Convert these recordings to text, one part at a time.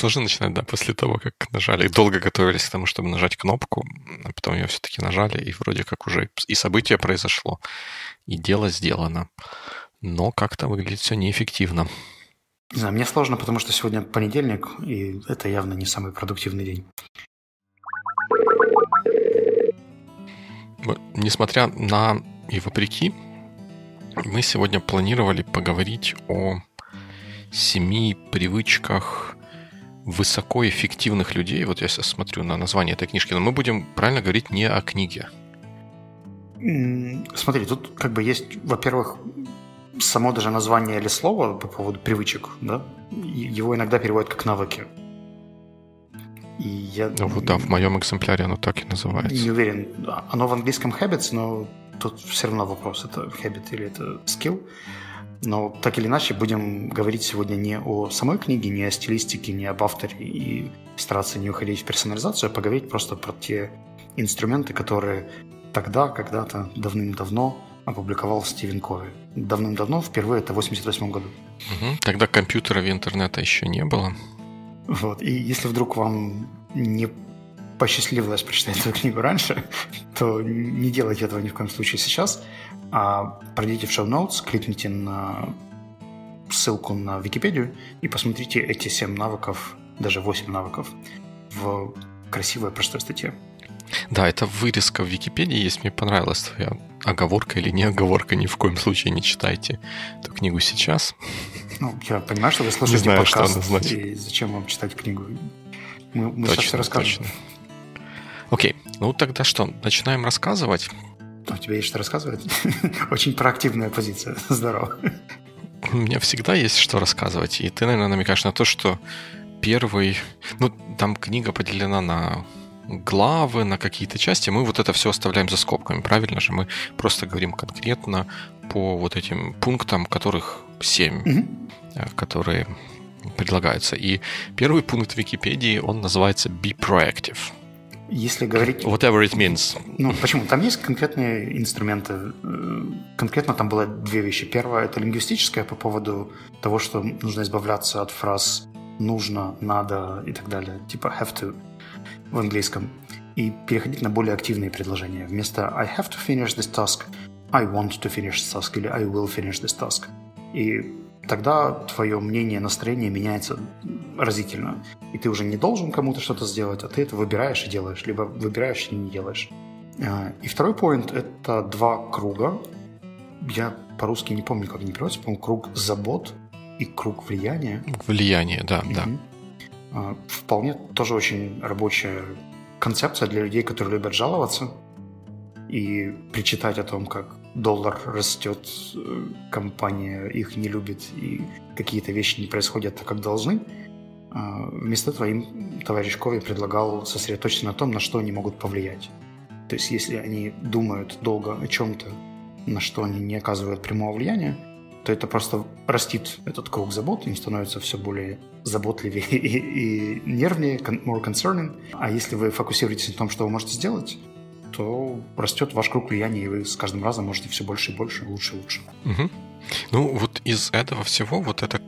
сложно начинать, да, после того, как нажали. Долго готовились к тому, чтобы нажать кнопку, а потом ее все-таки нажали, и вроде как уже и событие произошло, и дело сделано. Но как-то выглядит все неэффективно. Не знаю, мне сложно, потому что сегодня понедельник, и это явно не самый продуктивный день. Несмотря на и вопреки, мы сегодня планировали поговорить о семи привычках высокоэффективных людей. Вот я сейчас смотрю на название этой книжки, но мы будем правильно говорить не о книге. Смотри, тут как бы есть, во-первых, само даже название или слово по поводу привычек, да, его иногда переводят как навыки. И я... Ну, вот, да, в моем экземпляре оно так и называется. Не уверен. Оно в английском habits, но тут все равно вопрос, это habit или это skill. Но так или иначе будем говорить сегодня не о самой книге, не о стилистике, не об авторе и стараться не уходить в персонализацию, а поговорить просто про те инструменты, которые тогда, когда-то, давным-давно опубликовал Стивен Кови. Давным-давно, впервые это в 88 году. Угу. Тогда компьютера и интернета еще не было. Вот. И если вдруг вам не посчастливилось прочитать эту книгу раньше, то не делайте этого ни в коем случае сейчас, а пройдите в notes, кликните на ссылку на Википедию и посмотрите эти 7 навыков, даже 8 навыков в красивой простой статье. Да, это вырезка в Википедии есть. Мне понравилась твоя оговорка или не оговорка. Ни в коем случае не читайте эту книгу сейчас. Ну, я понимаю, что вы слушаете не знаю, подкаст, что она значит. и зачем вам читать книгу? Мы, мы точно, сейчас все расскажем. Точно. Окей, ну тогда что, начинаем рассказывать? У тебя есть что рассказывать? Очень проактивная позиция. Здорово. У меня всегда есть что рассказывать. И ты, наверное, намекаешь на то, что первый... Ну, там книга поделена на главы, на какие-то части, мы вот это все оставляем за скобками, правильно же? Мы просто говорим конкретно по вот этим пунктам, которых семь, mm-hmm. которые предлагаются. И первый пункт Википедии, он называется «Be proactive». Если говорить... Whatever it means. Ну, почему? Там есть конкретные инструменты. Э, конкретно там было две вещи. Первое – это лингвистическое по поводу того, что нужно избавляться от фраз «нужно», «надо» и так далее. Типа «have to» в английском. И переходить на более активные предложения. Вместо I have to finish this task, I want to finish this task или I will finish this task. И тогда твое мнение, настроение меняется разительно. И ты уже не должен кому-то что-то сделать, а ты это выбираешь и делаешь, либо выбираешь и не делаешь. А, и второй поинт – это два круга. Я по-русски не помню, как они переводятся. По-моему, круг забот и круг влияния. Влияние, да, mm-hmm. да. А, вполне тоже очень рабочая концепция для людей, которые любят жаловаться и причитать о том, как доллар растет, э, компания их не любит и какие-то вещи не происходят так, как должны. А, вместо этого им товарищ Кови предлагал сосредоточиться на том, на что они могут повлиять. То есть если они думают долго о чем-то, на что они не оказывают прямого влияния, то это просто растит этот круг забот, им становится все более заботливее и, и нервнее, more concerning. А если вы фокусируетесь на том, что вы можете сделать, то растет ваш круг влияния, и вы с каждым разом можете все больше и больше, лучше и лучше. Угу. Ну, вот из этого всего вот эта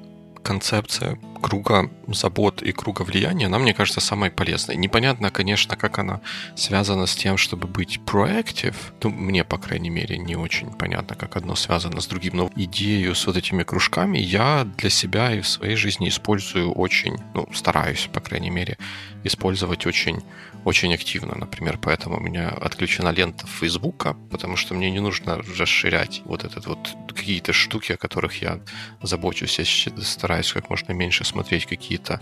концепция круга забот и круга влияния, она, мне кажется, самой полезной. Непонятно, конечно, как она связана с тем, чтобы быть proactive. Ну, мне, по крайней мере, не очень понятно, как одно связано с другим. Но идею с вот этими кружками я для себя и в своей жизни использую очень, ну, стараюсь, по крайней мере, использовать очень очень активно. Например, поэтому у меня отключена лента Фейсбука, потому что мне не нужно расширять вот этот вот какие-то штуки, о которых я забочусь. Я стараюсь как можно меньше смотреть какие-то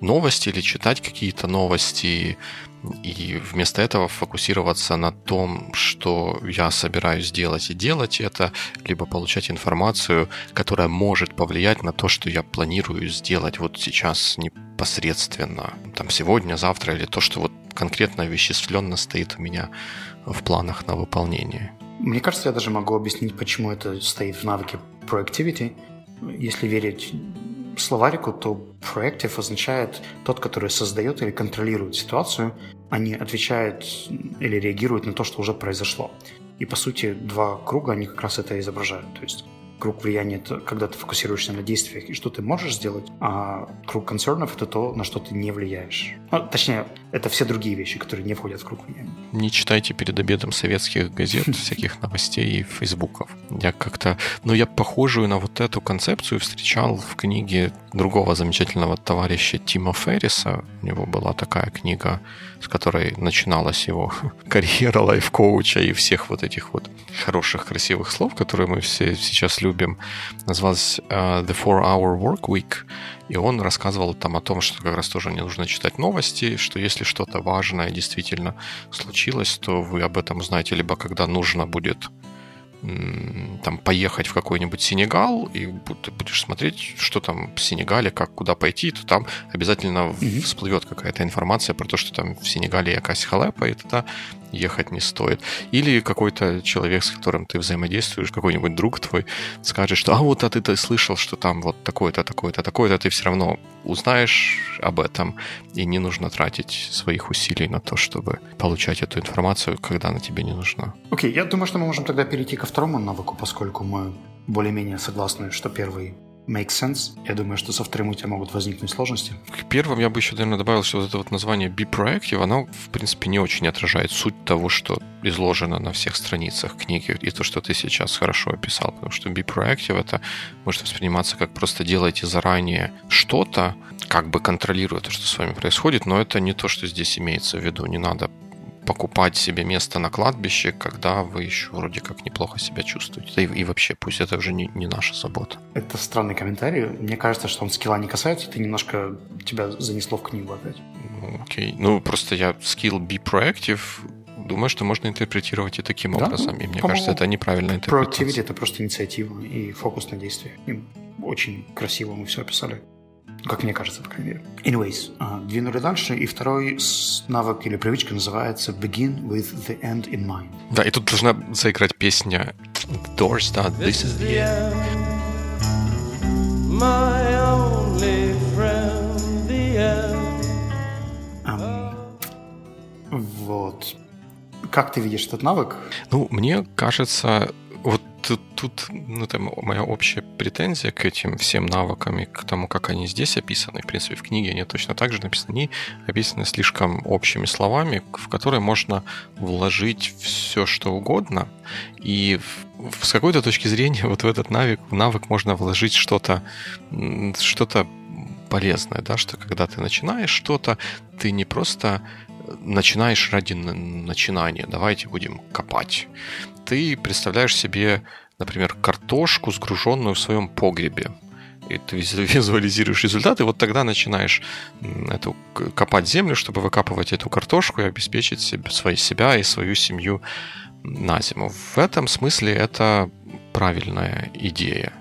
новости или читать какие-то новости, и вместо этого фокусироваться на том, что я собираюсь делать, и делать это, либо получать информацию, которая может повлиять на то, что я планирую сделать вот сейчас непосредственно, там сегодня, завтра, или то, что вот конкретно веществленно стоит у меня в планах на выполнение. Мне кажется, я даже могу объяснить, почему это стоит в навыке proactivity. Если верить словарику, то proactive означает тот, который создает или контролирует ситуацию, а не отвечает или реагирует на то, что уже произошло. И, по сути, два круга, они как раз это изображают. То есть круг влияния — это когда ты фокусируешься на действиях и что ты можешь сделать, а круг концернов — это то, на что ты не влияешь. Ну, точнее, это все другие вещи, которые не входят в круг влияния. Не читайте перед обедом советских газет, всяких новостей и фейсбуков. Я как-то... Ну, я похожую на вот эту концепцию встречал в книге другого замечательного товарища Тима Ферриса. У него была такая книга, с которой начиналась его карьера лайф-коуча и всех вот этих вот хороших, красивых слов, которые мы все сейчас любим. Называлась uh, The Four Hour Work Week. И он рассказывал там о том, что как раз тоже не нужно читать новости, что если что-то важное действительно случилось, то вы об этом узнаете либо когда нужно будет там поехать в какой-нибудь Сенегал, и ты будешь смотреть, что там в Сенегале, как куда пойти, то там обязательно mm-hmm. всплывет какая-то информация про то, что там в Сенегале якась халепа, и тогда ехать не стоит. Или какой-то человек, с которым ты взаимодействуешь, какой-нибудь друг твой, скажет, что а вот а ты-то слышал, что там вот такое-то, такое-то, такое-то, ты все равно узнаешь об этом, и не нужно тратить своих усилий на то, чтобы получать эту информацию, когда она тебе не нужна. Окей, okay, я думаю, что мы можем тогда перейти ко второму навыку, поскольку мы более-менее согласны, что первый make sense. Я думаю, что со вторым у тебя могут возникнуть сложности. К первым я бы еще, наверное, добавил, что вот это вот название Proactive, оно, в принципе, не очень отражает суть того, что изложено на всех страницах книги, и то, что ты сейчас хорошо описал, потому что Proactive это может восприниматься как просто делайте заранее что-то, как бы контролируя то, что с вами происходит, но это не то, что здесь имеется в виду. Не надо покупать себе место на кладбище, когда вы еще вроде как неплохо себя чувствуете. Да и, и вообще, пусть это уже не, не наша забота. Это странный комментарий. Мне кажется, что он скилла не касается, ты немножко тебя занесло в книгу опять. Ну, окей. Ну, просто я скилл be proactive думаю, что можно интерпретировать и таким да? образом. И мне кажется, это неправильная интерпретация. Proactivity — это просто инициатива и фокус на действие. И очень красиво мы все описали. Как мне кажется, по крайней мере. Anyways, uh, двинули дальше, и второй навык или привычка называется Begin with the end in mind. Да, и тут должна заиграть песня The Doors, да, This is the end. My only friend, the end. Um, вот. Как ты видишь этот навык? Ну, мне кажется, вот тут, ну, там, моя общая претензия к этим всем навыкам и к тому, как они здесь описаны, в принципе, в книге они точно так же написаны, они описаны слишком общими словами, в которые можно вложить все, что угодно, и с какой-то точки зрения вот в этот навык, в навык можно вложить что-то, что-то полезное, да, что когда ты начинаешь что-то, ты не просто начинаешь ради начинания, давайте будем копать ты представляешь себе, например, картошку, сгруженную в своем погребе. И ты визуализируешь результаты, вот тогда начинаешь эту, копать землю, чтобы выкапывать эту картошку и обеспечить себе, свои, себя и свою семью на зиму. В этом смысле это правильная идея.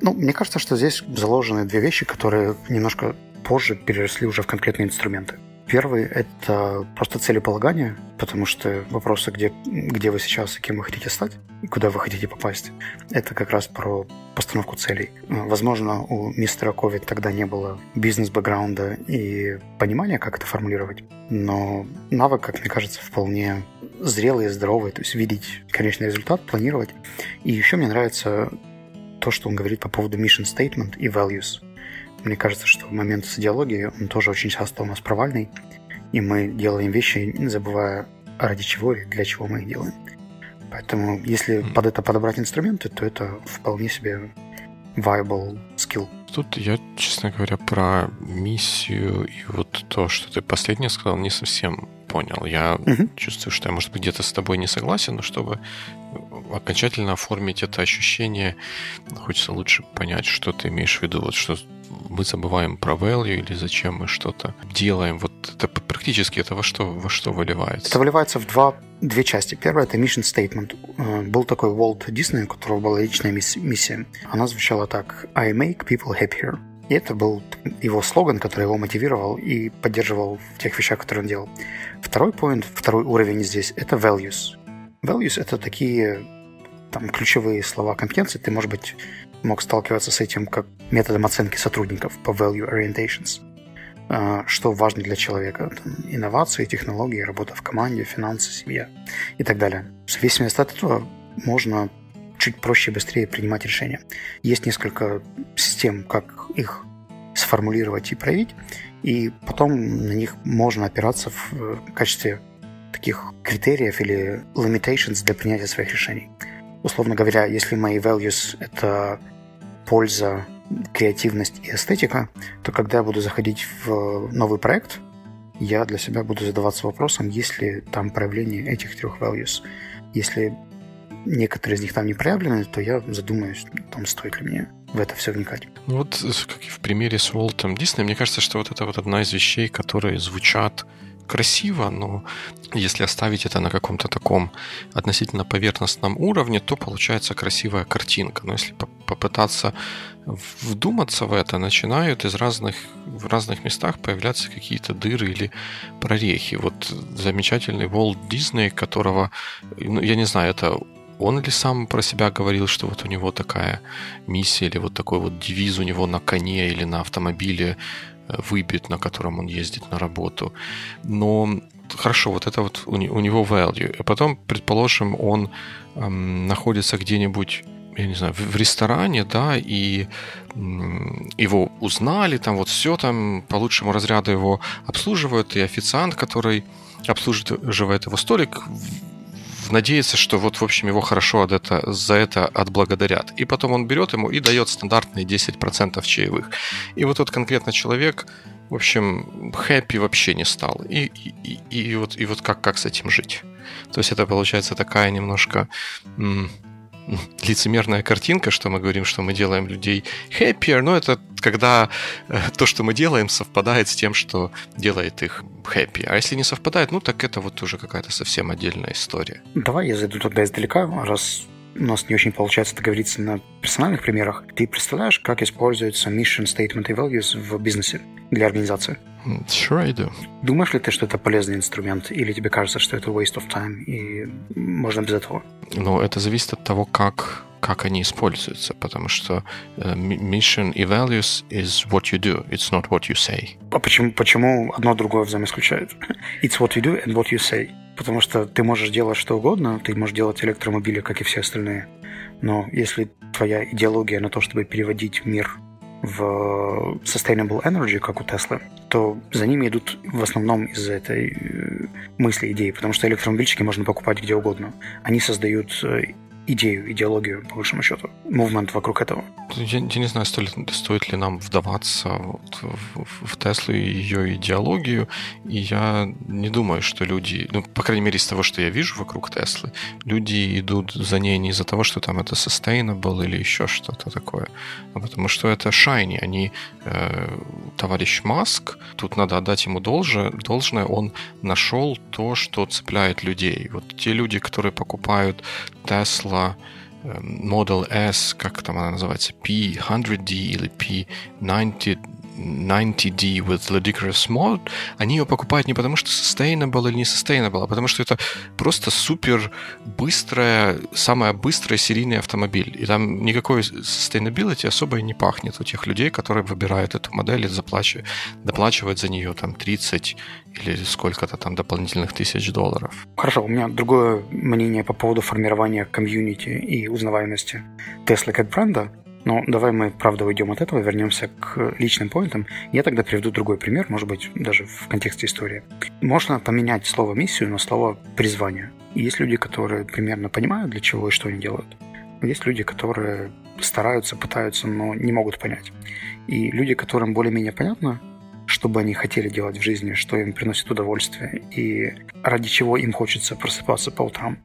Ну, мне кажется, что здесь заложены две вещи, которые немножко позже переросли уже в конкретные инструменты. Первый – это просто целеполагание, потому что вопросы, где, где вы сейчас и кем вы хотите стать, и куда вы хотите попасть, это как раз про постановку целей. Возможно, у мистера Ковид тогда не было бизнес-бэкграунда и понимания, как это формулировать, но навык, как мне кажется, вполне зрелый и здоровый, то есть видеть конечный результат, планировать. И еще мне нравится то, что он говорит по поводу mission statement и values – мне кажется, что момент с идеологией, он тоже очень часто у нас провальный, и мы делаем вещи, не забывая ради чего и для чего мы их делаем. Поэтому, если под это подобрать инструменты, то это вполне себе viable skill. Тут я, честно говоря, про миссию и вот то, что ты последнее сказал, не совсем понял. Я угу. чувствую, что я, может быть, где-то с тобой не согласен, но чтобы окончательно оформить это ощущение, хочется лучше понять, что ты имеешь в виду. Вот что мы забываем про value или зачем мы что-то делаем. Вот это практически это во что, во что выливается? Это выливается в два, две части. Первая это mission statement. Э, был такой Walt Disney, у которого была личная миссия. Она звучала так «I make people happier». И это был его слоган, который его мотивировал и поддерживал в тех вещах, которые он делал. Второй point, второй уровень здесь – это values. Values – это такие там, ключевые слова компетенции. Ты, может быть, мог сталкиваться с этим как методом оценки сотрудников по value orientations. А, что важно для человека? Там, инновации, технологии, работа в команде, финансы, семья и так далее. В зависимости от этого можно чуть проще и быстрее принимать решения. Есть несколько систем, как их сформулировать и проявить, и потом на них можно опираться в качестве таких критериев или limitations для принятия своих решений. Условно говоря, если мои values — это польза, креативность и эстетика, то когда я буду заходить в новый проект, я для себя буду задаваться вопросом, есть ли там проявление этих трех values. Если некоторые из них там не проявлены, то я задумаюсь, там стоит ли мне в это все вникать. Ну вот, как и в примере с Уолтом Дисней, мне кажется, что вот это вот одна из вещей, которые звучат красиво, но если оставить это на каком-то таком относительно поверхностном уровне, то получается красивая картинка. Но если попытаться вдуматься в это, начинают из разных, в разных местах появляться какие-то дыры или прорехи. Вот замечательный Волт Дисней, которого, ну, я не знаю, это он ли сам про себя говорил, что вот у него такая миссия или вот такой вот девиз у него на коне или на автомобиле выбит, на котором он ездит на работу. Но хорошо, вот это вот у, у него value. А потом, предположим, он эм, находится где-нибудь я не знаю, в, ресторане, да, и его узнали, там вот все там по лучшему разряду его обслуживают, и официант, который обслуживает его столик, надеется, что вот, в общем, его хорошо от это, за это отблагодарят. И потом он берет ему и дает стандартные 10% чаевых. И вот тот конкретно человек, в общем, хэппи вообще не стал. И, и, и, и вот, и вот как, как с этим жить? То есть это получается такая немножко лицемерная картинка, что мы говорим, что мы делаем людей happier, но это когда э, то, что мы делаем, совпадает с тем, что делает их happy. А если не совпадает, ну так это вот уже какая-то совсем отдельная история. Давай я зайду тогда издалека, раз у нас не очень получается договориться на персональных примерах. Ты представляешь, как используются mission statement и values в бизнесе для организации? Sure I do. Думаешь ли ты, что это полезный инструмент, или тебе кажется, что это waste of time, и можно без этого? Ну, это зависит от того, как как они используются, потому что uh, mission и values is what you do, it's not what you say. А почему, почему одно другое взаимоисключает? It's what you do and what you say. Потому что ты можешь делать что угодно, ты можешь делать электромобили, как и все остальные. Но если твоя идеология на то, чтобы переводить мир в Sustainable Energy, как у Теслы, то за ними идут в основном из-за этой э, мысли, идеи, потому что электромобильчики можно покупать где угодно. Они создают э, идею, идеологию, по большому счету, мувмент вокруг этого. Я, я не знаю, стоит, стоит ли нам вдаваться вот в, Теслу и ее идеологию, и я не думаю, что люди, ну, по крайней мере, из того, что я вижу вокруг Теслы, люди идут за ней не из-за того, что там это sustainable или еще что-то такое, а потому что это shiny, они э, товарищ Маск, тут надо отдать ему должное, должное, он нашел то, что цепляет людей. Вот те люди, которые покупают Tesla Model S, как там она называется, P100D или P90 90D with Ludicrous Mode, они ее покупают не потому, что sustainable или не sustainable, а потому что это просто супер быстрая, самая быстрая серийный автомобиль. И там никакой sustainability особо и не пахнет у тех людей, которые выбирают эту модель и заплачивают, доплачивают за нее там 30 или сколько-то там дополнительных тысяч долларов. Хорошо, у меня другое мнение по поводу формирования комьюнити и узнаваемости Tesla как бренда. Но давай мы, правда, уйдем от этого, вернемся к личным поинтам. Я тогда приведу другой пример, может быть, даже в контексте истории. Можно поменять слово «миссию» на слово «призвание». Есть люди, которые примерно понимают, для чего и что они делают. Есть люди, которые стараются, пытаются, но не могут понять. И люди, которым более-менее понятно, что бы они хотели делать в жизни, что им приносит удовольствие и ради чего им хочется просыпаться по утрам.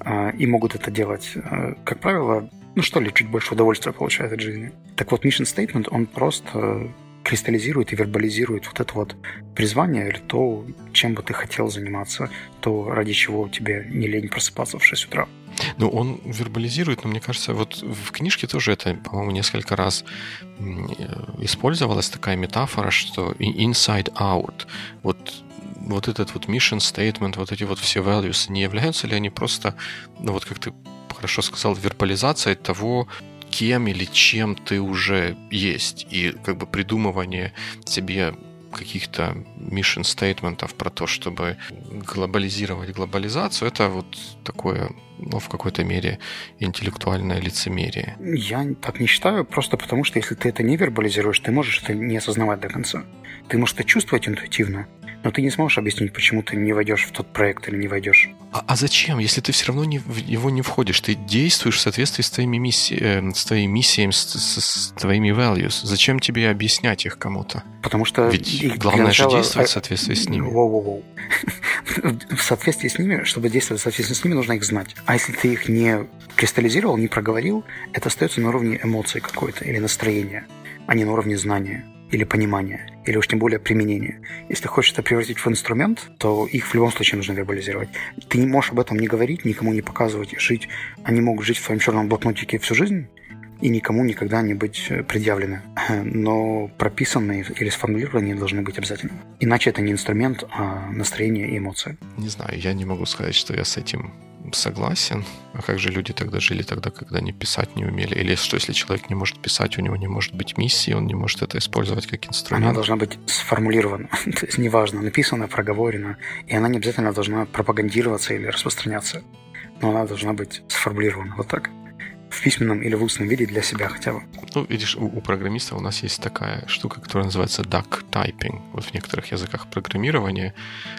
А, и могут это делать, а, как правило, ну что ли, чуть больше удовольствия получают от жизни. Так вот, mission statement, он просто кристаллизирует и вербализирует вот это вот призвание или то, чем бы ты хотел заниматься, то, ради чего тебе не лень просыпаться в 6 утра. Ну, он вербализирует, но мне кажется, вот в книжке тоже это, по-моему, несколько раз использовалась такая метафора, что inside out. Вот вот этот вот mission statement, вот эти вот все values, не являются ли они просто, ну вот как ты хорошо сказал, вербализацией того, кем или чем ты уже есть, и как бы придумывание себе каких-то mission стейтментов про то, чтобы глобализировать глобализацию, это вот такое, ну, в какой-то мере интеллектуальное лицемерие. Я так не считаю, просто потому что если ты это не вербализируешь, ты можешь это не осознавать до конца. Ты можешь это чувствовать интуитивно, но ты не сможешь объяснить, почему ты не войдешь в тот проект или не войдешь. А, а зачем, если ты все равно не, в его не входишь? Ты действуешь в соответствии с твоими, мисси, э, с твоей миссией, с, с, с твоими values. Зачем тебе объяснять их кому-то? Потому что... Ведь главное начала... же действовать в соответствии с ними. Воу-воу-воу. в соответствии с ними, чтобы действовать в соответствии с ними, нужно их знать. А если ты их не кристаллизировал, не проговорил, это остается на уровне эмоций какой-то или настроения, а не на уровне знания или понимания, или уж тем более применения. Если хочешь это превратить в инструмент, то их в любом случае нужно вербализировать. Ты не можешь об этом не говорить, никому не показывать, жить. Они могут жить в твоем черном блокнотике всю жизнь, и никому никогда не быть предъявлены. Но прописанные или сформулированные должны быть обязательно. Иначе это не инструмент, а настроение и эмоции. Не знаю, я не могу сказать, что я с этим согласен. А как же люди тогда жили тогда, когда они писать не умели? Или что, если человек не может писать, у него не может быть миссии, он не может это использовать как инструмент? Она должна быть сформулирована. То есть неважно, написано, проговорено. И она не обязательно должна пропагандироваться или распространяться. Но она должна быть сформулирована вот так в письменном или в устном виде для себя хотя бы. Ну, видишь, у, у программистов у нас есть такая штука, которая называется duck typing. Вот в некоторых языках программирования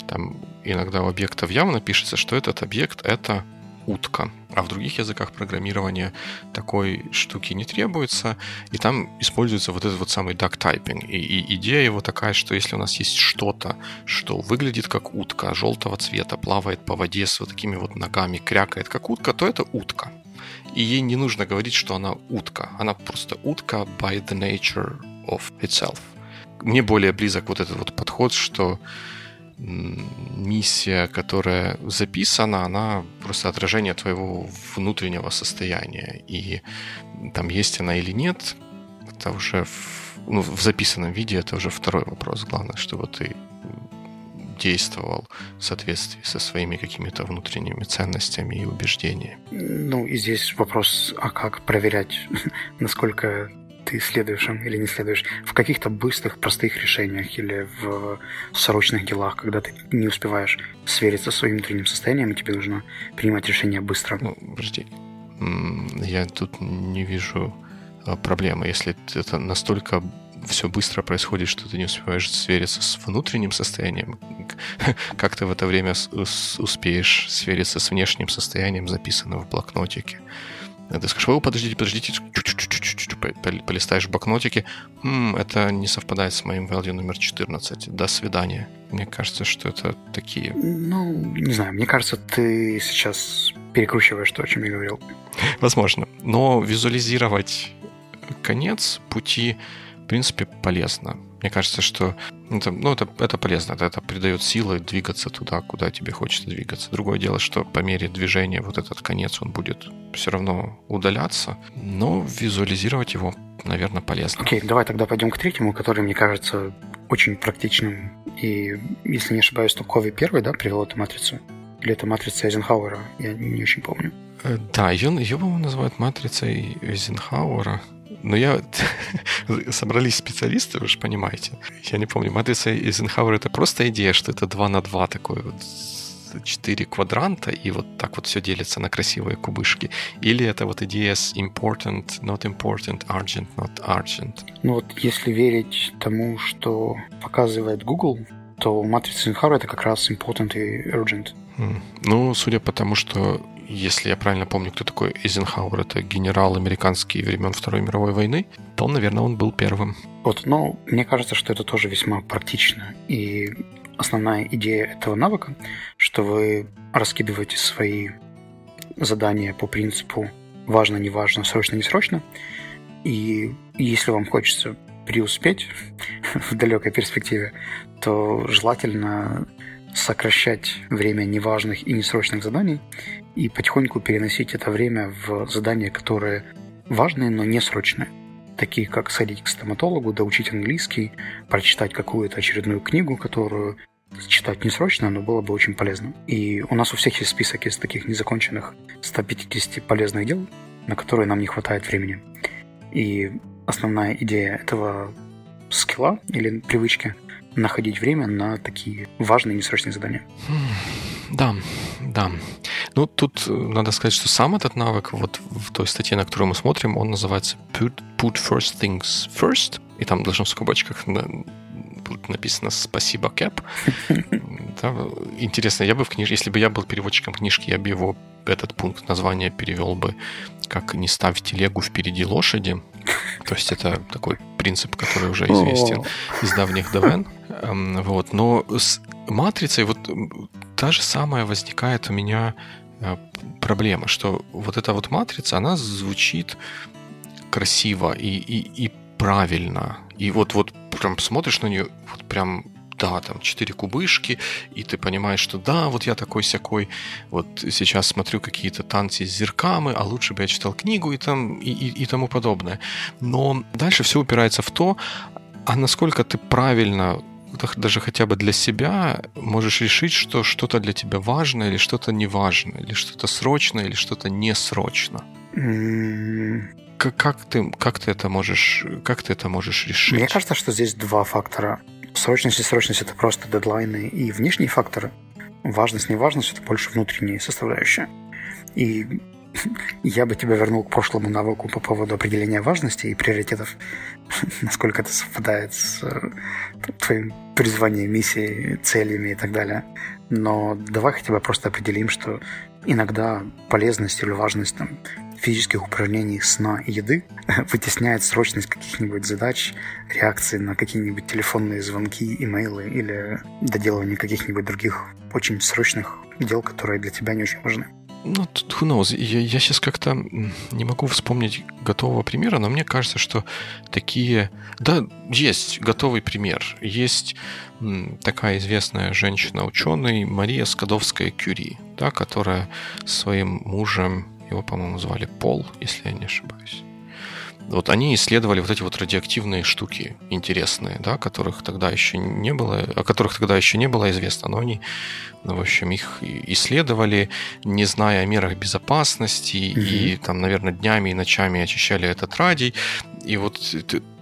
там иногда у объектов явно пишется, что этот объект — это утка. А в других языках программирования такой штуки не требуется, и там используется вот этот вот самый duck typing. И, и идея его такая, что если у нас есть что-то, что выглядит как утка, желтого цвета, плавает по воде с вот такими вот ногами, крякает как утка, то это утка и ей не нужно говорить, что она утка. Она просто утка by the nature of itself. Мне более близок вот этот вот подход, что миссия, которая записана, она просто отражение твоего внутреннего состояния. И там есть она или нет, это уже в, ну, в записанном виде это уже второй вопрос. Главное, чтобы ты действовал в соответствии со своими какими-то внутренними ценностями и убеждениями. Ну, и здесь вопрос, а как проверять, насколько ты следуешь им или не следуешь в каких-то быстрых, простых решениях или в срочных делах, когда ты не успеваешь свериться со своим внутренним состоянием, и тебе нужно принимать решения быстро. Ну, подожди. Я тут не вижу а, проблемы. Если это настолько все быстро происходит, что ты не успеваешь свериться с внутренним состоянием, как ты в это время успеешь свериться с внешним состоянием, записанным в блокнотике. Ты скажешь, о, подождите, подождите, полистаешь в блокнотике, М, это не совпадает с моим value номер 14, до свидания. Мне кажется, что это такие... Ну, не знаю, мне кажется, ты сейчас перекручиваешь то, о чем я говорил. Возможно. Но визуализировать конец пути в принципе, полезно. Мне кажется, что это, ну, это, это полезно, это, это придает силы двигаться туда, куда тебе хочется двигаться. Другое дело, что по мере движения вот этот конец, он будет все равно удаляться, но визуализировать его, наверное, полезно. Окей, okay, давай тогда пойдем к третьему, который, мне кажется, очень практичным. И, если не ошибаюсь, то Кови первый, да, привел эту матрицу? Или это матрица Эйзенхауэра? Я не очень помню. Э, да, ее, ее по-моему, называют матрицей Эйзенхауэра. Но я... Собрались специалисты, вы же понимаете. Я не помню, матрица Эйзенхауэра — это просто идея, что это 2 на 2 такой вот четыре квадранта, и вот так вот все делится на красивые кубышки. Или это вот идея с important, not important, urgent, not urgent. Ну вот если верить тому, что показывает Google, то матрица Эйзенхауэра — это как раз important и urgent. Ну, судя по тому, что если я правильно помню, кто такой Эйзенхауэр, это генерал американский времен Второй мировой войны, то, наверное, он был первым. Вот, но мне кажется, что это тоже весьма практично. И основная идея этого навыка, что вы раскидываете свои задания по принципу важно, не важно, срочно, не срочно. И если вам хочется преуспеть в далекой перспективе, то желательно сокращать время неважных и несрочных заданий и потихоньку переносить это время в задания, которые важные, но не срочные. Такие как сходить к стоматологу, доучить английский, прочитать какую-то очередную книгу, которую читать не срочно, но было бы очень полезно. И у нас у всех есть список из таких незаконченных 150 полезных дел, на которые нам не хватает времени. И основная идея этого скилла или привычки находить время на такие важные несрочные задания. Да, да. Ну, тут надо сказать, что сам этот навык, вот в той статье, на которую мы смотрим, он называется Put, put First Things First, и там должно в скобочках будет написано «Спасибо, Кэп». Да, интересно, я бы в книж... если бы я был переводчиком книжки, я бы его, этот пункт названия перевел бы как «Не ставь телегу впереди лошади». То есть это такой принцип, который уже известен из давних давен. Эм, вот. Но с матрицей вот та же самая возникает у меня э, проблема, что вот эта вот матрица, она звучит красиво и, и, и правильно. И вот, вот прям смотришь на нее, вот прям да, там четыре кубышки, и ты понимаешь, что да, вот я такой всякой, вот сейчас смотрю какие-то танцы с зерками, а лучше бы я читал книгу и, там, и, и, и тому подобное. Но дальше все упирается в то, а насколько ты правильно даже хотя бы для себя можешь решить, что что-то для тебя важно или что-то не важно, или что-то срочно, или что-то не срочно. Как, как, ты, как ты это можешь, как ты это можешь решить? Мне кажется, что здесь два фактора. Срочность и срочность это просто дедлайны и внешние факторы. Важность, неважность это больше внутренняя составляющая. И я бы тебя вернул к прошлому навыку по поводу определения важности и приоритетов, насколько это совпадает с э, твоим призванием, миссией, целями и так далее. Но давай хотя бы просто определим, что иногда полезность или важность там, физических упражнений, сна и еды вытесняет срочность каких-нибудь задач, реакции на какие-нибудь телефонные звонки, имейлы или доделывание каких-нибудь других очень срочных дел, которые для тебя не очень важны. Ну, who knows. Я, я сейчас как-то не могу вспомнить готового примера, но мне кажется, что такие... Да, есть готовый пример. Есть такая известная женщина-ученый Мария Скадовская-Кюри, да, которая своим мужем его, по-моему, звали Пол, если я не ошибаюсь. Вот они исследовали вот эти вот радиоактивные штуки интересные, да, которых тогда еще не было, о которых тогда еще не было известно, но они, ну, в общем, их исследовали, не зная о мерах безопасности, mm-hmm. и там, наверное, днями и ночами очищали этот радий. И вот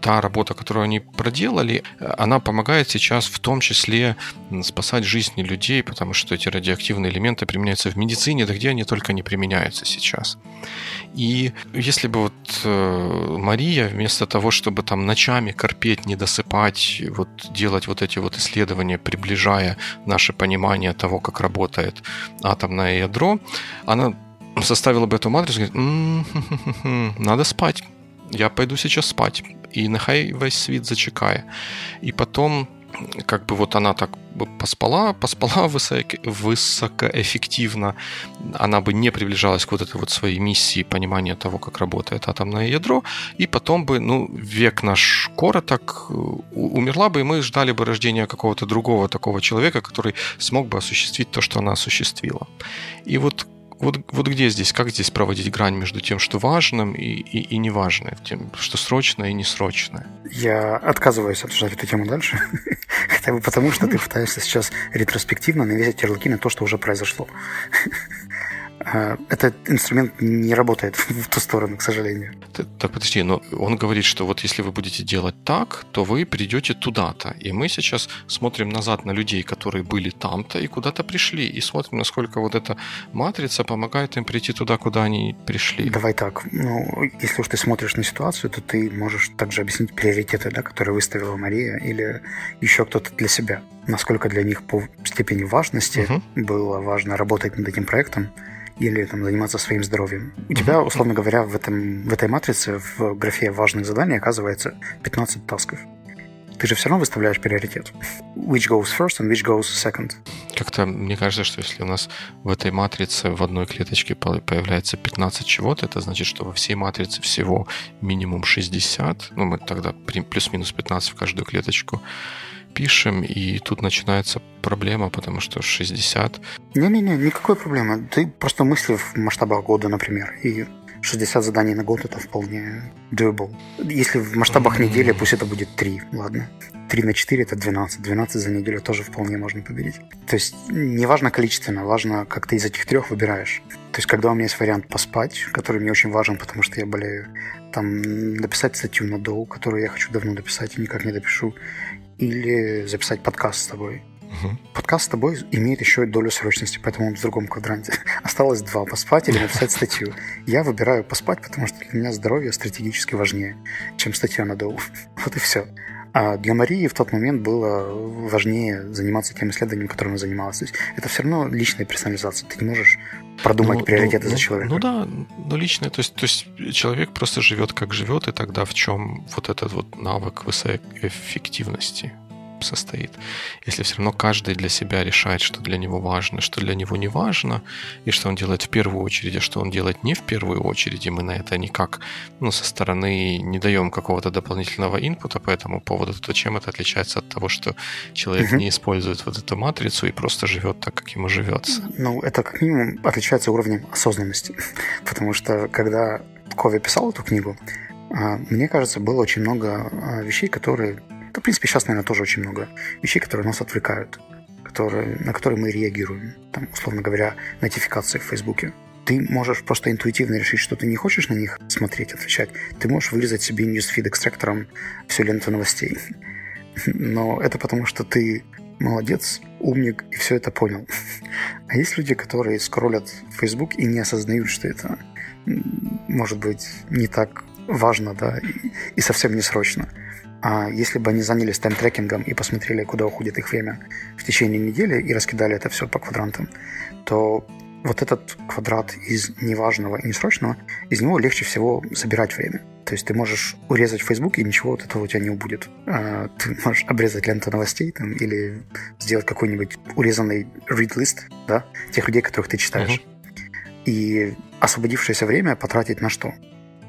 та работа, которую они проделали, она помогает сейчас в том числе спасать жизни людей, потому что эти радиоактивные элементы применяются в медицине, да где они только не применяются сейчас. И если бы вот э, Мария вместо того, чтобы там ночами корпеть, не досыпать, вот делать вот эти вот исследования, приближая наше понимание того, как работает атомное ядро, она составила бы эту матрицу и говорит, м-м-м, надо спать я пойду сейчас спать, и нехай весь світ зачекає. И потом как бы вот она так поспала, поспала высоко, высокоэффективно, она бы не приближалась к вот этой вот своей миссии понимания того, как работает атомное ядро, и потом бы, ну, век наш короток, умерла бы, и мы ждали бы рождения какого-то другого такого человека, который смог бы осуществить то, что она осуществила. И вот вот, вот где здесь, как здесь проводить грань между тем, что важным и, и, и неважным, тем, что срочное и несрочное? Я отказываюсь обсуждать эту тему дальше, хотя бы потому, что ты пытаешься сейчас ретроспективно навесить ярлыки на то, что уже произошло. А, этот инструмент не работает в ту сторону, к сожалению. Так, подожди, но он говорит, что вот если вы будете делать так, то вы придете туда-то. И мы сейчас смотрим назад на людей, которые были там-то и куда-то пришли, и смотрим, насколько вот эта матрица помогает им прийти туда, куда они пришли. Давай так. Ну, если уж ты смотришь на ситуацию, то ты можешь также объяснить приоритеты, да, которые выставила Мария или еще кто-то для себя. Насколько для них по степени важности угу. было важно работать над этим проектом, или там, заниматься своим здоровьем. У тебя, условно говоря, в, этом, в этой матрице в графе важных заданий оказывается 15 тасков. Ты же все равно выставляешь приоритет. Which goes first and which goes second. Как-то мне кажется, что если у нас в этой матрице в одной клеточке появляется 15 чего-то, это значит, что во всей матрице всего минимум 60. Ну, мы тогда плюс-минус 15 в каждую клеточку пишем, и тут начинается проблема, потому что 60... Не-не-не, никакой проблемы. Ты просто мысли в масштабах года, например, и 60 заданий на год это вполне doable. Если в масштабах mm-hmm. недели, пусть это будет 3, ладно. 3 на 4 это 12. 12 за неделю тоже вполне можно победить. То есть не важно количественно, важно, как ты из этих трех выбираешь. То есть когда у меня есть вариант поспать, который мне очень важен, потому что я болею, там написать статью на доу, которую я хочу давно написать и никак не допишу, или записать подкаст с тобой. Угу. Подкаст с тобой имеет еще и долю срочности, поэтому он в другом квадранте. Осталось два – поспать или написать статью. Я выбираю поспать, потому что для меня здоровье стратегически важнее, чем статья на Доу. Вот и все. А для Марии в тот момент было важнее заниматься тем исследованием, которым она занималась. То есть это все равно личная персонализация. Ты не можешь продумать ну, приоритеты ну, за человека. Ну да, но личное, то есть, то есть человек просто живет как живет, и тогда в чем вот этот вот навык высокой эффективности? Состоит. Если все равно каждый для себя решает, что для него важно, что для него не важно, и что он делает в первую очередь, а что он делает не в первую очередь, и мы на это никак ну, со стороны не даем какого-то дополнительного инпута по этому поводу, то чем это отличается от того, что человек угу. не использует вот эту матрицу и просто живет так, как ему живется? Ну, это как минимум отличается уровнем осознанности. Потому что когда Кови писал эту книгу, а, мне кажется, было очень много а, вещей, которые да, в принципе, сейчас, наверное, тоже очень много вещей, которые нас отвлекают, которые, на которые мы реагируем. Там, условно говоря, нотификации в Фейсбуке. Ты можешь просто интуитивно решить, что ты не хочешь на них смотреть, отвечать. Ты можешь вырезать себе newsfeed экстрактором всю ленту новостей. Но это потому, что ты молодец, умник и все это понял. А есть люди, которые скроллят в Facebook и не осознают, что это может быть не так важно, да, и, и совсем не срочно. А если бы они занялись тайм-трекингом и посмотрели, куда уходит их время в течение недели и раскидали это все по квадрантам, то вот этот квадрат из неважного и несрочного, из него легче всего забирать время. То есть ты можешь урезать Facebook, и ничего от этого у тебя не убудет. А ты можешь обрезать ленту новостей там, или сделать какой-нибудь урезанный read-лист да, тех людей, которых ты читаешь. Uh-huh. И освободившееся время потратить на что?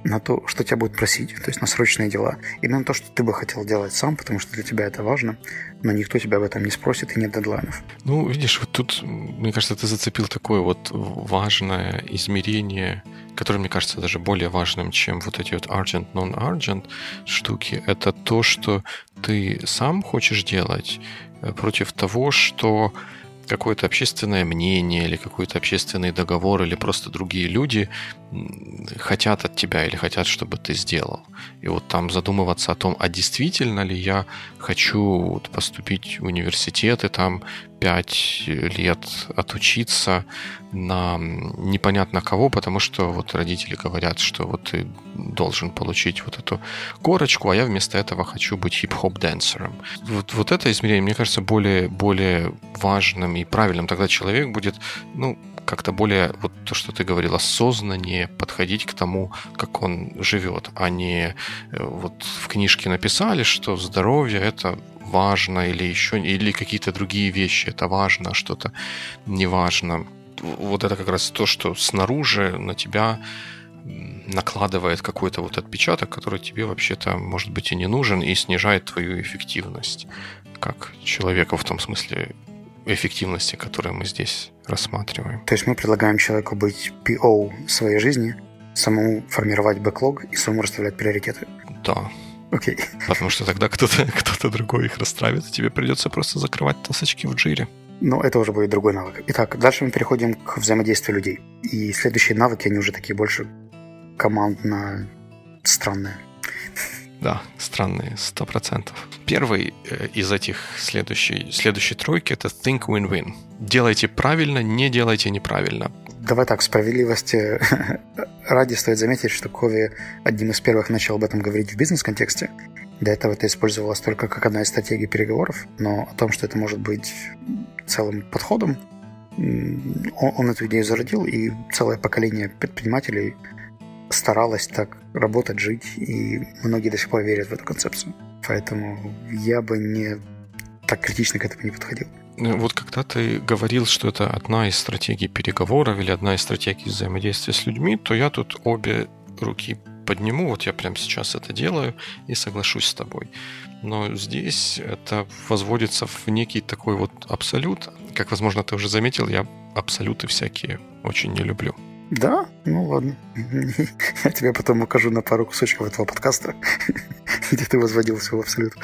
На то, что тебя будут просить, то есть на срочные дела, и на то, что ты бы хотел делать сам, потому что для тебя это важно, но никто тебя об этом не спросит и нет дедлайнов. Ну, видишь, вот тут, мне кажется, ты зацепил такое вот важное измерение, которое, мне кажется, даже более важным, чем вот эти вот urgent, non-urgent штуки. Это то, что ты сам хочешь делать э, против того, что какое-то общественное мнение или какой-то общественный договор или просто другие люди хотят от тебя или хотят, чтобы ты сделал. И вот там задумываться о том, а действительно ли я хочу поступить в университет и там пять лет отучиться на непонятно кого, потому что вот родители говорят, что вот ты должен получить вот эту корочку, а я вместо этого хочу быть хип-хоп дэнсером. Вот, вот это измерение, мне кажется, более, более важным и правильным. Тогда человек будет, ну, как-то более, вот то, что ты говорил, осознаннее подходить к тому, как он живет, а не э, вот в книжке написали, что здоровье это важно или еще или какие-то другие вещи это важно, а что-то не важно. Вот это как раз то, что снаружи на тебя накладывает какой-то вот отпечаток, который тебе вообще-то, может быть, и не нужен, и снижает твою эффективность как человека в том смысле эффективности, которую мы здесь рассматриваем. То есть мы предлагаем человеку быть PO своей жизни, самому формировать бэклог и самому расставлять приоритеты. Да. Окей. Okay. Потому что тогда кто-то кто другой их расставит, и тебе придется просто закрывать тасочки в джире. Но это уже будет другой навык. Итак, дальше мы переходим к взаимодействию людей. И следующие навыки, они уже такие больше командно странные. Да, странные, сто процентов. Первый э, из этих следующей, следующей тройки это think win-win. Делайте правильно, не делайте неправильно. Давай так, справедливости ради стоит заметить, что Кови одним из первых начал об этом говорить в бизнес-контексте. До этого это использовалось только как одна из стратегий переговоров, но о том, что это может быть целым подходом, он, он эту идею зародил, и целое поколение предпринимателей старалась так работать, жить, и многие до сих пор верят в эту концепцию. Поэтому я бы не так критично к этому не подходил. Ну, вот когда ты говорил, что это одна из стратегий переговоров или одна из стратегий взаимодействия с людьми, то я тут обе руки подниму, вот я прямо сейчас это делаю и соглашусь с тобой. Но здесь это возводится в некий такой вот абсолют. Как, возможно, ты уже заметил, я абсолюты всякие очень не люблю. Да? Ну ладно. Я тебе потом укажу на пару кусочков этого подкаста, где ты возводил все в абсолют.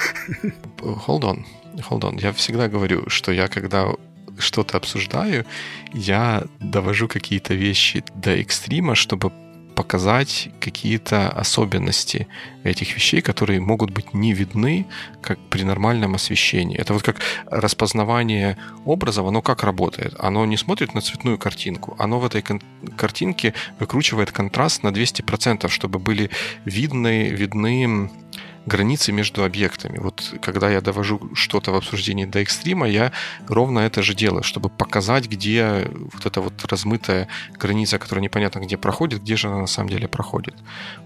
Hold on. Hold on. Я всегда говорю, что я когда что-то обсуждаю, я довожу какие-то вещи до экстрима, чтобы показать какие-то особенности этих вещей, которые могут быть не видны как при нормальном освещении. Это вот как распознавание образов, оно как работает? Оно не смотрит на цветную картинку, оно в этой картинке выкручивает контраст на 200%, чтобы были видны, видны границы между объектами. Вот когда я довожу что-то в обсуждении до экстрима, я ровно это же делаю, чтобы показать, где вот эта вот размытая граница, которая непонятно где проходит, где же она на самом деле проходит.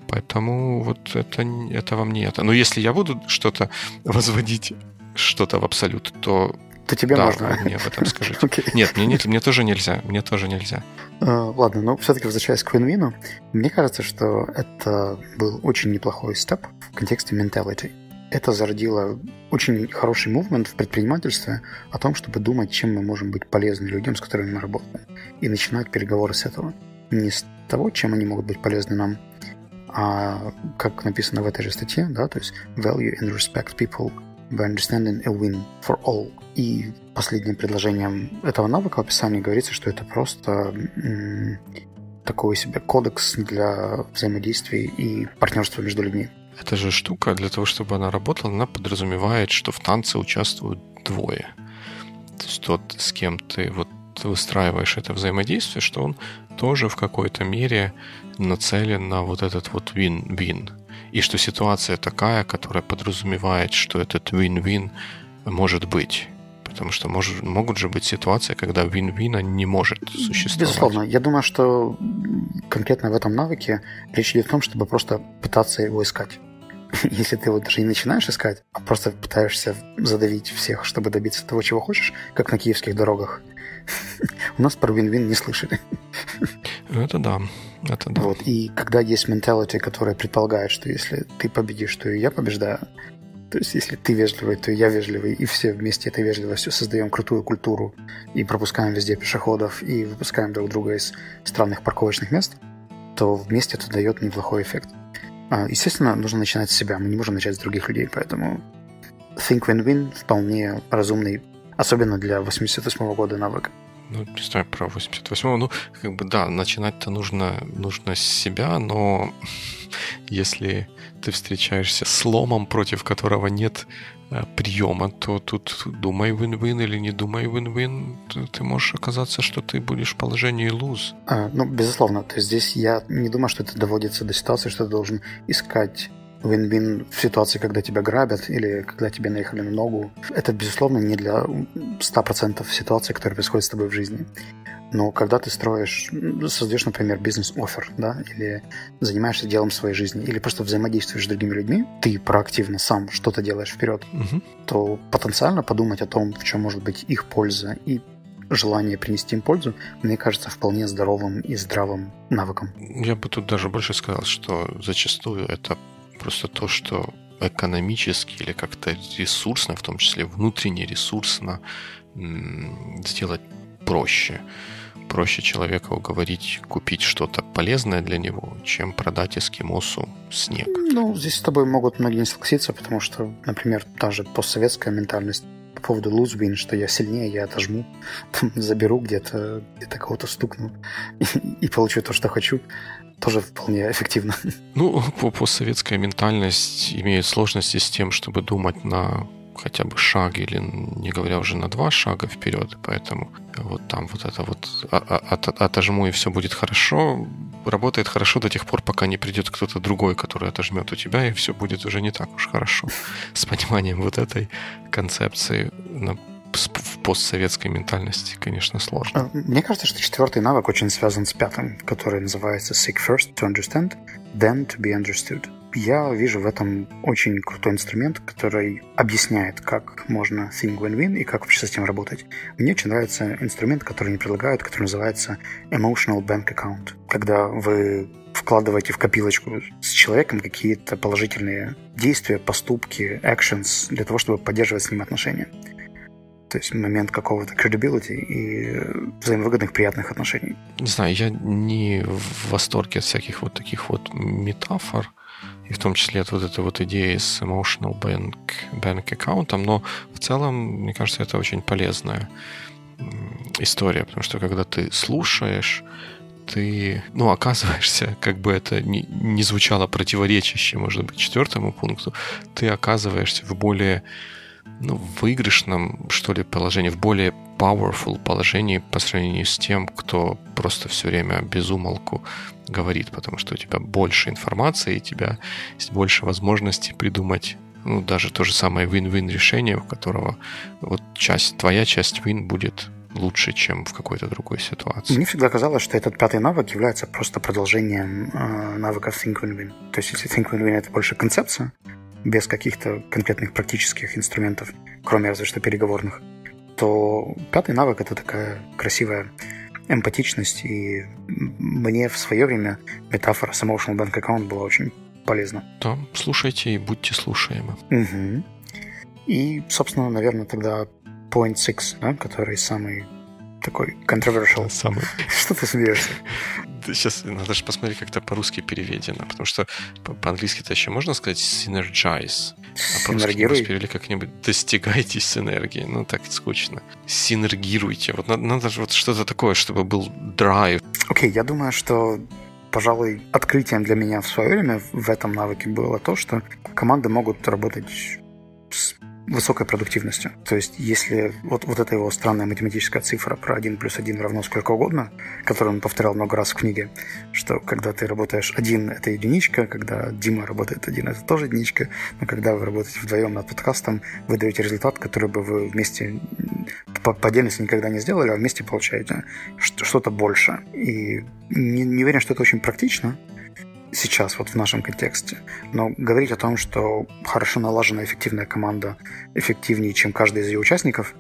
Поэтому вот это, это вам не это. Но если я буду что-то возводить что-то в абсолют, то то тебе да, можно. мне об этом скажите. okay. Нет, мне, нет, мне тоже нельзя. Мне тоже нельзя. Uh, ладно, но все-таки возвращаясь к Винвину, мне кажется, что это был очень неплохой степ в контексте mentality. Это зародило очень хороший мувмент в предпринимательстве о том, чтобы думать, чем мы можем быть полезны людям, с которыми мы работаем. И начинать переговоры с этого. Не с того, чем они могут быть полезны нам, а как написано в этой же статье, да, то есть value and respect people by understanding a win for all. И последним предложением этого навыка в описании говорится, что это просто такой себе кодекс для взаимодействия и партнерства между людьми. Эта же штука, для того, чтобы она работала, она подразумевает, что в танце участвуют двое. То есть тот, с кем ты вот выстраиваешь это взаимодействие, что он тоже в какой-то мере нацелен на вот этот вот win-win и что ситуация такая, которая подразумевает, что этот win-win может быть. Потому что может, могут же быть ситуации, когда win-win не может существовать. Безусловно. Я думаю, что конкретно в этом навыке речь идет о том, чтобы просто пытаться его искать. Если ты вот даже не начинаешь искать, а просто пытаешься задавить всех, чтобы добиться того, чего хочешь, как на киевских дорогах, у нас про win-win не слышали. Это да. Это да. Вот. И когда есть менталити, которая предполагает, что если ты победишь, то и я побеждаю, то есть если ты вежливый, то я вежливый, и все вместе этой вежливостью создаем крутую культуру и пропускаем везде пешеходов, и выпускаем друг друга из странных парковочных мест, то вместе это дает неплохой эффект. А, естественно, нужно начинать с себя. Мы не можем начать с других людей, поэтому Think Win-Win вполне разумный, особенно для 88 года навык ну, не знаю, про 88-го. Ну, как бы, да, начинать-то нужно, нужно с себя, но если ты встречаешься с ломом, против которого нет э, приема, то тут думай win-win или не думай win-win, ты можешь оказаться, что ты будешь в положении lose. А, ну, безусловно. То есть здесь я не думаю, что это доводится до ситуации, что ты должен искать вин-вин в ситуации, когда тебя грабят или когда тебе наехали на ногу. Это, безусловно, не для 100% ситуации, которая происходит с тобой в жизни. Но когда ты строишь, создаешь, например, бизнес-офер, да, или занимаешься делом своей жизни, или просто взаимодействуешь с другими людьми, ты проактивно сам что-то делаешь вперед, угу. то потенциально подумать о том, в чем может быть их польза и желание принести им пользу, мне кажется, вполне здоровым и здравым навыком. Я бы тут даже больше сказал, что зачастую это просто то, что экономически или как-то ресурсно, в том числе внутренне ресурсно сделать проще. Проще человека уговорить купить что-то полезное для него, чем продать эскимосу снег. Ну, здесь с тобой могут многие не согласиться, потому что, например, та же постсоветская ментальность по поводу win, что я сильнее, я отожму, там, заберу где-то, где-то кого-то стукну и, и получу то, что хочу тоже вполне эффективно. Ну, постсоветская ментальность имеет сложности с тем, чтобы думать на хотя бы шаг или не говоря уже на два шага вперед, поэтому вот там вот это вот от, отожму и все будет хорошо, работает хорошо до тех пор, пока не придет кто-то другой, который отожмет у тебя, и все будет уже не так уж хорошо. С пониманием вот этой концепции на в постсоветской ментальности, конечно, сложно. А, мне кажется, что четвертый навык очень связан с пятым, который называется Seek first to understand, then to be understood. Я вижу в этом очень крутой инструмент, который объясняет, как можно think win-win и как вообще с этим работать. Мне очень нравится инструмент, который они предлагают, который называется Emotional Bank Account. Когда вы вкладываете в копилочку с человеком какие-то положительные действия, поступки, actions для того, чтобы поддерживать с ним отношения то есть момент какого-то credibility и взаимовыгодных приятных отношений. Не знаю, я не в восторге от всяких вот таких вот метафор, и в том числе от вот этой вот идеи с emotional bank, bank аккаунтом, но в целом, мне кажется, это очень полезная история, потому что когда ты слушаешь, ты, ну, оказываешься, как бы это не, не звучало противоречище, может быть, четвертому пункту, ты оказываешься в более ну, выигрышном, что ли, положении, в более powerful положении по сравнению с тем, кто просто все время без умолку говорит, потому что у тебя больше информации, и у тебя есть больше возможностей придумать ну, даже то же самое win-win решение, у которого вот часть, твоя часть win будет лучше, чем в какой-то другой ситуации. Мне всегда казалось, что этот пятый навык является просто продолжением э, навыков Think Win Win. То есть, если Think Win Win это больше концепция, без каких-то конкретных практических инструментов, кроме разве что переговорных, то пятый навык это такая красивая эмпатичность, и мне в свое время метафора с Emotional Bank Account была очень полезна. Да, слушайте и будьте слушаемы. Угу. И, собственно, наверное, тогда Point Six, да, который самый такой controversial. Самый. Что ты смеешься? Сейчас надо же посмотреть, как это по-русски переведено, потому что по-английски-то еще можно сказать synergize. А по-русски перевели как-нибудь достигайте синергии. Ну, так скучно. Синергируйте. Вот надо, надо вот что-то такое, чтобы был драйв. Окей, okay, я думаю, что пожалуй, открытием для меня в свое время в этом навыке было то, что команды могут работать высокой продуктивностью. То есть, если вот, вот эта его странная математическая цифра про 1 плюс 1 равно сколько угодно, которую он повторял много раз в книге, что когда ты работаешь один, это единичка, когда Дима работает один, это тоже единичка, но когда вы работаете вдвоем над подкастом, вы даете результат, который бы вы вместе по, по отдельности никогда не сделали, а вместе получаете что-то больше. И не, не уверен, что это очень практично, сейчас, вот в нашем контексте. Но говорить о том, что хорошо налаженная эффективная команда эффективнее, чем каждый из ее участников,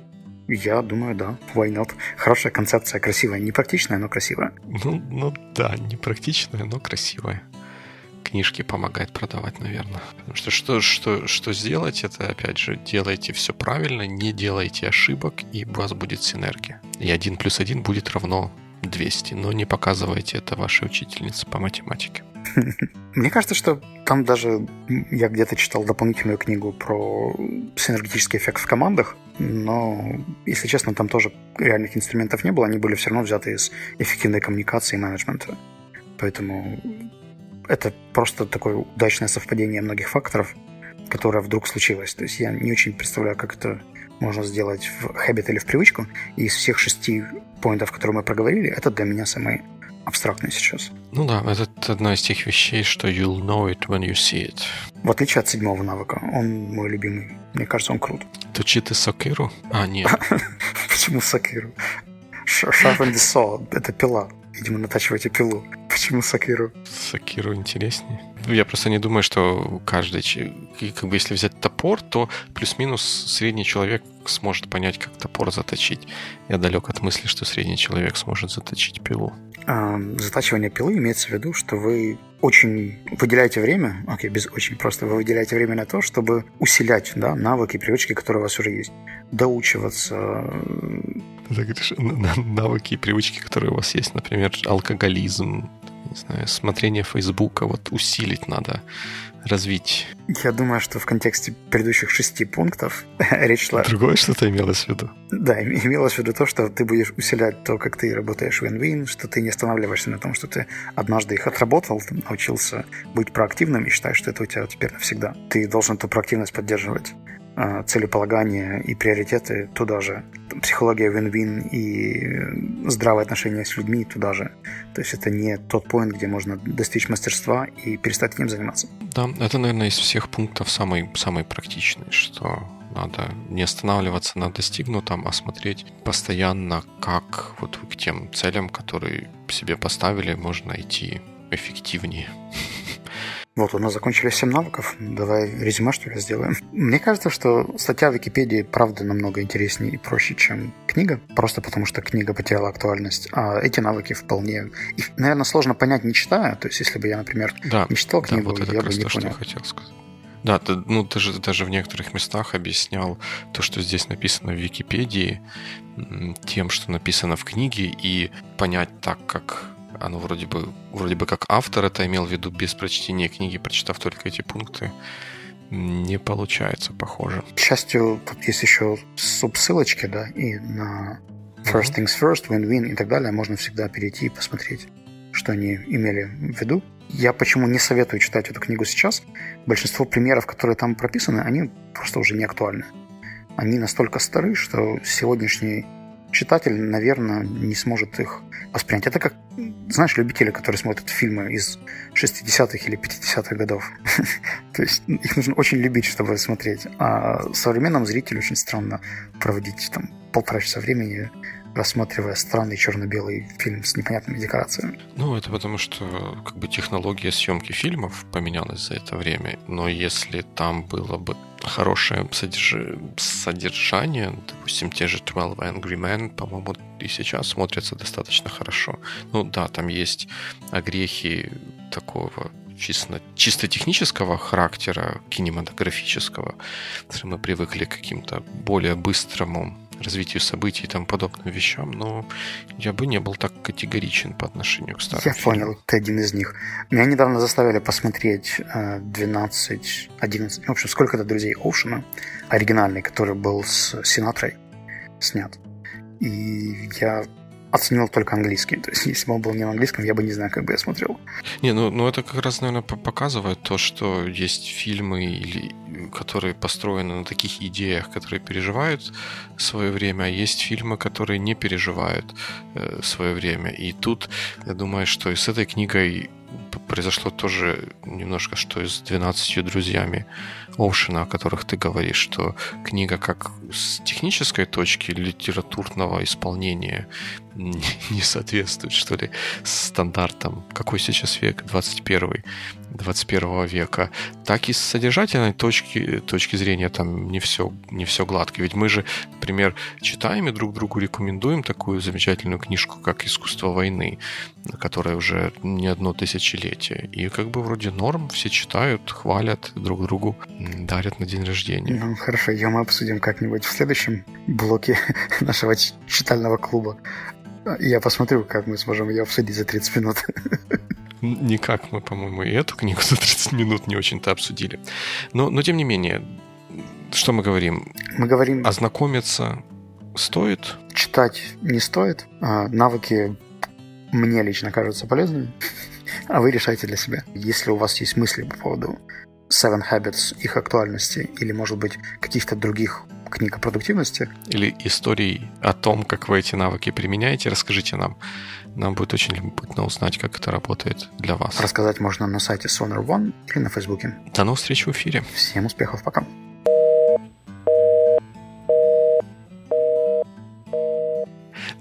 я думаю, да, why not? Хорошая концепция, красивая, не практичная, но красивая. Ну, ну да, не практичная, но красивая. Книжки помогает продавать, наверное. Потому что что, что, что сделать, это, опять же, делайте все правильно, не делайте ошибок, и у вас будет синергия. И один плюс один будет равно 200, но не показывайте это вашей учительнице по математике. Мне кажется, что там даже я где-то читал дополнительную книгу про синергетический эффект в командах, но, если честно, там тоже реальных инструментов не было, они были все равно взяты из эффективной коммуникации и менеджмента. Поэтому это просто такое удачное совпадение многих факторов, которое вдруг случилось. То есть я не очень представляю, как это можно сделать в habit или в привычку. И из всех шести поинтов, которые мы проговорили, это для меня самый абстрактный сейчас. Ну да, это одна из тех вещей, что you'll know it when you see it. В отличие от седьмого навыка, он мой любимый. Мне кажется, он крут. Точи ты сокиру? А, нет. Почему сокиру? Sharpen the saw. Это пила. Видимо, натачивайте пилу. Почему Сакиру? Сакиру интереснее. Я просто не думаю, что каждый... Как бы если взять топор, то плюс-минус средний человек сможет понять, как топор заточить. Я далек от мысли, что средний человек сможет заточить пилу. А, затачивание пилы имеется в виду, что вы очень выделяете время, окей, без очень просто, вы выделяете время на то, чтобы усилять да, навыки, привычки, которые у вас уже есть. Доучиваться, ты говоришь, навыки и привычки, которые у вас есть, например, алкоголизм, не знаю, смотрение Фейсбука, вот усилить надо, развить. Я думаю, что в контексте предыдущих шести пунктов речь шла... Другое что-то имелось в виду? Да, имелось в виду то, что ты будешь усилять то, как ты работаешь в win-win, что ты не останавливаешься на том, что ты однажды их отработал, ты научился быть проактивным и считаешь, что это у тебя теперь навсегда. Ты должен эту проактивность поддерживать. А, целеполагание и приоритеты туда же. Психология вин-вин и здравое отношение с людьми туда же. То есть это не тот поинт, где можно достичь мастерства и перестать этим заниматься. Да, это, наверное, из всех пунктов самый, самый практичный, что надо не останавливаться на достигнутом, а смотреть постоянно, как вот к тем целям, которые себе поставили, можно идти эффективнее. Вот, у нас закончились 7 навыков. Давай резюме, что ли, сделаем. Мне кажется, что статья в Википедии, правда, намного интереснее и проще, чем книга. Просто потому, что книга потеряла актуальность. А эти навыки вполне... Их, наверное, сложно понять, не читая. То есть, если бы я, например, да, не читал книгу, да, вот я бы не то, понял. Что я хотел сказать. Да, ты, ну ты же даже в некоторых местах объяснял то, что здесь написано в Википедии, тем, что написано в книге, и понять так, как оно вроде бы, вроде бы как автор это имел в виду без прочтения книги, прочитав только эти пункты, не получается, похоже. К счастью, тут есть еще субсылочки, да, и на First Things First, Win-Win и так далее можно всегда перейти и посмотреть. что они имели в виду. Я почему не советую читать эту книгу сейчас. Большинство примеров, которые там прописаны, они просто уже не актуальны. Они настолько стары, что сегодняшний читатель, наверное, не сможет их воспринять. Это как, знаешь, любители, которые смотрят фильмы из 60-х или 50-х годов. То есть их нужно очень любить, чтобы смотреть. А современному зрителю очень странно проводить там полтора часа времени рассматривая странный черно-белый фильм с непонятными декорациями. Ну, это потому что как бы технология съемки фильмов поменялась за это время, но если там было бы хорошее содерж... содержание, допустим, те же 12 Angry Men, по-моему, и сейчас смотрятся достаточно хорошо. Ну да, там есть огрехи такого чисто, чисто технического характера, кинематографического, мы привыкли к каким-то более быстрому развитию событий и тому подобным вещам, но я бы не был так категоричен по отношению к старым Я фильмам. понял, ты один из них. Меня недавно заставили посмотреть 12, э, 11, в общем, сколько-то друзей Оушена, оригинальный, который был с Синатрой снят. И я оценил только английский. То есть, если бы он был не на английском, я бы не знаю, как бы я смотрел. Не, ну, ну это как раз, наверное, показывает то, что есть фильмы, или, которые построены на таких идеях, которые переживают свое время, а есть фильмы, которые не переживают э, свое время. И тут, я думаю, что и с этой книгой произошло тоже немножко, что и с «12 друзьями» Оушена, о которых ты говоришь, что книга как с технической точки литературного исполнения не соответствует, что ли, стандартам. Какой сейчас век? 21 21 века, так и с содержательной точки, точки зрения там не все, не все гладко. Ведь мы же, например, читаем и друг другу рекомендуем такую замечательную книжку, как «Искусство войны», которая уже не одно тысячелетие. И как бы вроде норм, все читают, хвалят друг другу, дарят на день рождения. Ну, хорошо, ее мы обсудим как-нибудь в следующем блоке нашего читального клуба. Я посмотрю, как мы сможем ее обсудить за 30 минут. Никак мы, по-моему, и эту книгу за 30 минут не очень-то обсудили. Но, но тем не менее, что мы говорим? Мы говорим... Ознакомиться стоит? Читать не стоит. А навыки мне лично кажутся полезными. А вы решайте для себя. Если у вас есть мысли по поводу Seven Habits, их актуальности или, может быть, каких-то других книг о продуктивности. Или историй о том, как вы эти навыки применяете, расскажите нам. Нам будет очень любопытно узнать, как это работает для вас. Рассказать можно на сайте Sonar One или на Фейсбуке. До новых встреч в эфире. Всем успехов, пока.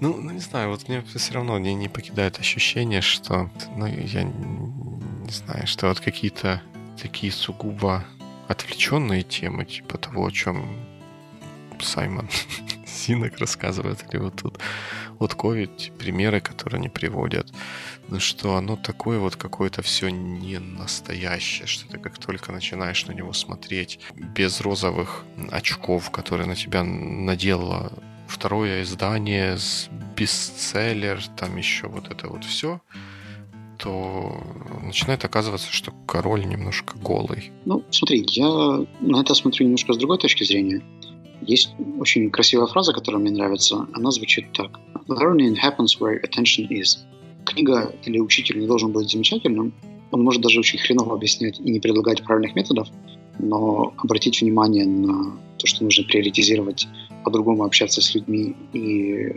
Ну, ну, не знаю, вот мне все равно не, не покидает ощущение, что, ну, я не знаю, что вот какие-то такие сугубо отвлеченные темы, типа того, о чем Саймон Синок рассказывает, или вот тут вот ковид, примеры, которые они приводят, ну что оно такое вот какое-то все не настоящее, что ты как только начинаешь на него смотреть без розовых очков, которые на тебя наделало второе издание, бестселлер, там еще вот это вот все, то начинает оказываться, что король немножко голый. Ну, смотри, я на это смотрю немножко с другой точки зрения. Есть очень красивая фраза, которая мне нравится. Она звучит так. Learning happens where attention is. Книга или учитель не должен быть замечательным. Он может даже очень хреново объяснять и не предлагать правильных методов, но обратить внимание на то, что нужно приоритизировать, по-другому общаться с людьми и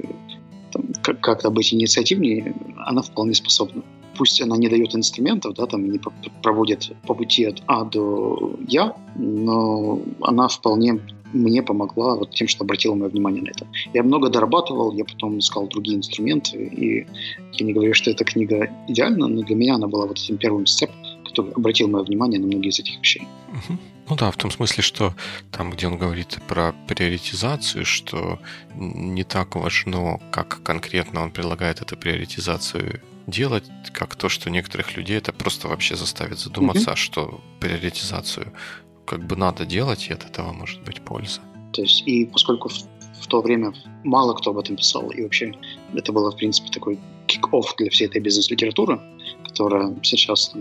как-то быть инициативнее, она вполне способна. Пусть она не дает инструментов, да, там не проводит по пути от А до Я, но она вполне мне помогла вот тем, что обратила мое внимание на это. Я много дорабатывал, я потом искал другие инструменты, и я не говорю, что эта книга идеальна, но для меня она была вот этим первым степ, который обратил мое внимание на многие из этих вещей. Ну да, в том смысле, что там, где он говорит про приоритизацию, что не так важно, как конкретно он предлагает эту приоритизацию делать, как то, что некоторых людей это просто вообще заставит задуматься, mm-hmm. что приоритизацию как бы надо делать, и от этого может быть польза. То есть, и поскольку в, в то время мало кто об этом писал, и вообще это было, в принципе, такой kick-off для всей этой бизнес-литературы, которая сейчас,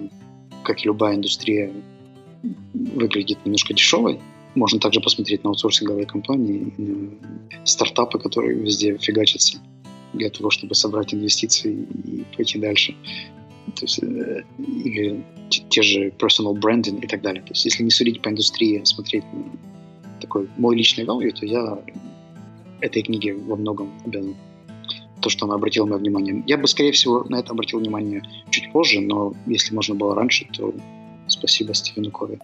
как и любая индустрия, выглядит немножко дешевой. Можно также посмотреть на аутсорсинговые компании, на стартапы, которые везде фигачатся для того, чтобы собрать инвестиции и пойти дальше. то есть, э, или те же personal branding и так далее. То есть если не судить по индустрии, смотреть на такой мой личный value, то я этой книге во многом обязан то, что она обратила мое внимание. Я бы, скорее всего, на это обратил внимание чуть позже, но если можно было раньше, то спасибо Стивену Кови.